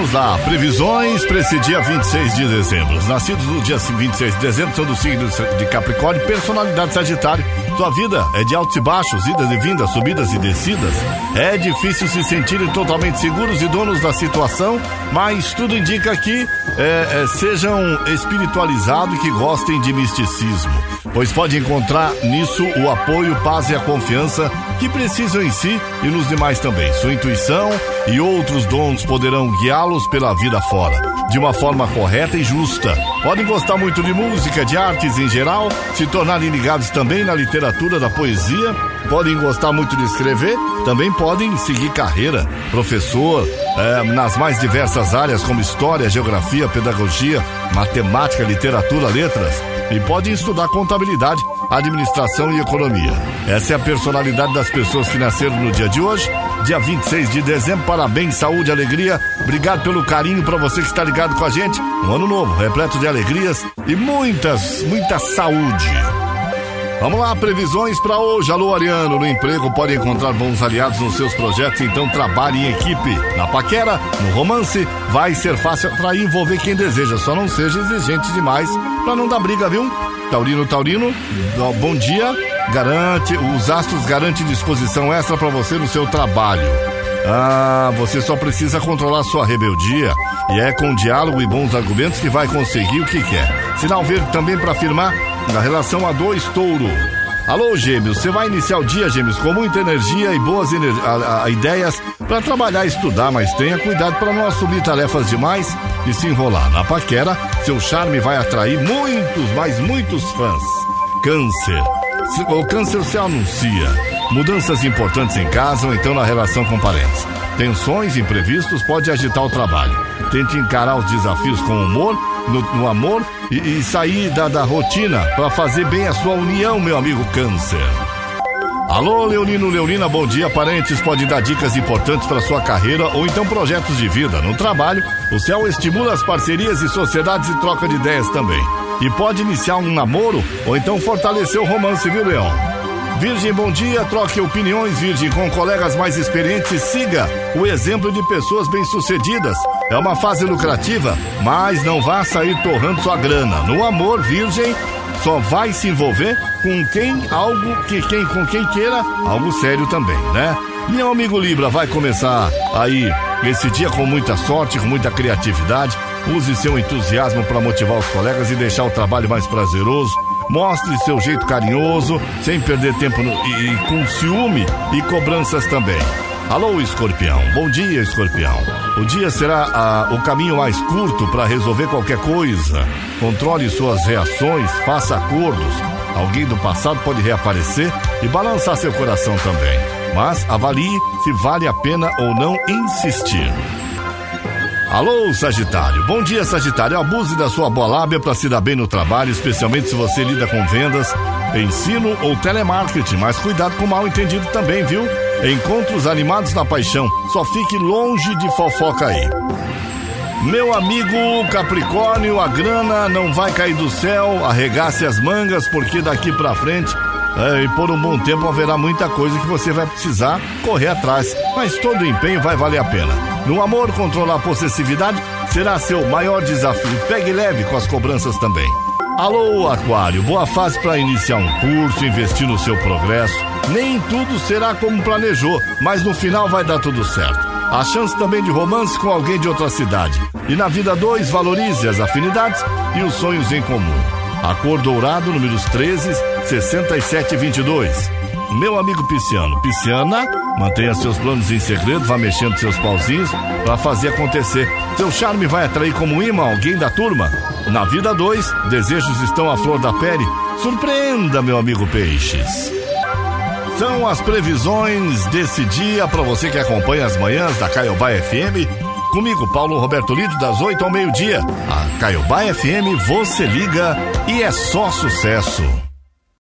Vamos lá, previsões para esse dia 26 de dezembro. Os nascidos no dia 26 de dezembro são do signo de Capricórnio, personalidade Sagitário. Sua vida é de altos e baixos, idas e vindas, subidas e descidas. É difícil se sentirem totalmente seguros e donos da situação, mas tudo indica que é, é, sejam espiritualizados e que gostem de misticismo, pois pode encontrar nisso o apoio, paz e a confiança que precisam em si e nos demais também. Sua intuição e outros dons poderão guiá-los pela vida fora, de uma forma correta e justa. Podem gostar muito de música, de artes em geral, se tornarem ligados também na literatura da poesia, podem gostar muito de escrever, também podem seguir carreira, professor, é, nas mais diversas áreas como história, geografia, pedagogia, matemática, literatura, letras, e podem estudar contabilidade, administração e economia. Essa é a personalidade das pessoas que nasceram no dia de hoje dia 26 de dezembro. Parabéns, saúde, alegria. Obrigado pelo carinho para você que está ligado com a gente. Um ano novo, repleto de alegrias e muitas, muita saúde. Vamos lá, previsões para hoje. Alô, Ariano, no emprego pode encontrar bons aliados nos seus projetos, então trabalhe em equipe. Na paquera, no romance, vai ser fácil atrair e envolver quem deseja, só não seja exigente demais para não dar briga, viu? Taurino, Taurino, bom dia garante, os astros garantem disposição extra para você no seu trabalho. Ah, você só precisa controlar sua rebeldia e é com diálogo e bons argumentos que vai conseguir o que quer. Sinal verde também para afirmar na relação a dois touro. Alô, Gêmeos, você vai iniciar o dia, Gêmeos, com muita energia e boas ener a, a, ideias para trabalhar e estudar, mas tenha cuidado para não assumir tarefas demais e se enrolar. Na paquera, seu charme vai atrair muitos, mas muitos fãs. Câncer. O câncer se anuncia. Mudanças importantes em casa ou então na relação com parentes. Tensões imprevistos pode agitar o trabalho. Tente encarar os desafios com humor, no, no amor e, e, sair da, da rotina para fazer bem a sua união, meu amigo câncer. Alô, Leonino, Leonina, bom dia. Parentes pode dar dicas importantes para sua carreira ou então projetos de vida. No trabalho, o céu estimula as parcerias e sociedades e troca de ideias também e pode iniciar um namoro ou então fortalecer o romance, viu, Leão? Virgem, bom dia. Troque opiniões, Virgem, com colegas mais experientes. Siga o exemplo de pessoas bem-sucedidas. É uma fase lucrativa, mas não vá sair torrando sua grana. No amor, Virgem, só vai se envolver com quem algo que quem com quem queira algo sério também, né? Meu amigo Libra vai começar aí esse dia com muita sorte, com muita criatividade. Use seu entusiasmo para motivar os colegas e deixar o trabalho mais prazeroso. Mostre seu jeito carinhoso, sem perder tempo no, e, e com ciúme e cobranças também. Alô, escorpião. Bom dia, escorpião. O dia será ah, o caminho mais curto para resolver qualquer coisa. Controle suas reações, faça acordos. Alguém do passado pode reaparecer e balançar seu coração também. Mas avalie se vale a pena ou não insistir. Alô, Sagitário. Bom dia, Sagitário. Abuse da sua boa lábia para se dar bem no trabalho, especialmente se você lida com vendas, ensino ou telemarketing. Mas cuidado com o mal entendido também, viu? Encontros animados na paixão. Só fique longe de fofoca aí. Meu amigo Capricórnio, a grana não vai cair do céu. Arregace as mangas, porque daqui pra frente é, e por um bom tempo haverá muita coisa que você vai precisar correr atrás, mas todo empenho vai valer a pena. No amor, controlar a possessividade será seu maior desafio. Pegue leve com as cobranças também. Alô, Aquário, boa fase para iniciar um curso, investir no seu progresso. Nem tudo será como planejou, mas no final vai dar tudo certo. A chance também de romance com alguém de outra cidade. E na vida 2, valorize as afinidades e os sonhos em comum. A cor dourado, números 13, 67 e 22. Meu amigo Pisciano, Pisciana, mantenha seus planos em segredo, vá mexendo seus pauzinhos para fazer acontecer. Seu charme vai atrair como imã alguém da turma. Na vida 2, desejos estão à flor da pele. Surpreenda, meu amigo Peixes. São as previsões desse dia para você que acompanha as manhãs da Caiobá FM. Comigo, Paulo Roberto Lídio, das 8 ao meio-dia. A Caiobá FM, você liga e é só sucesso.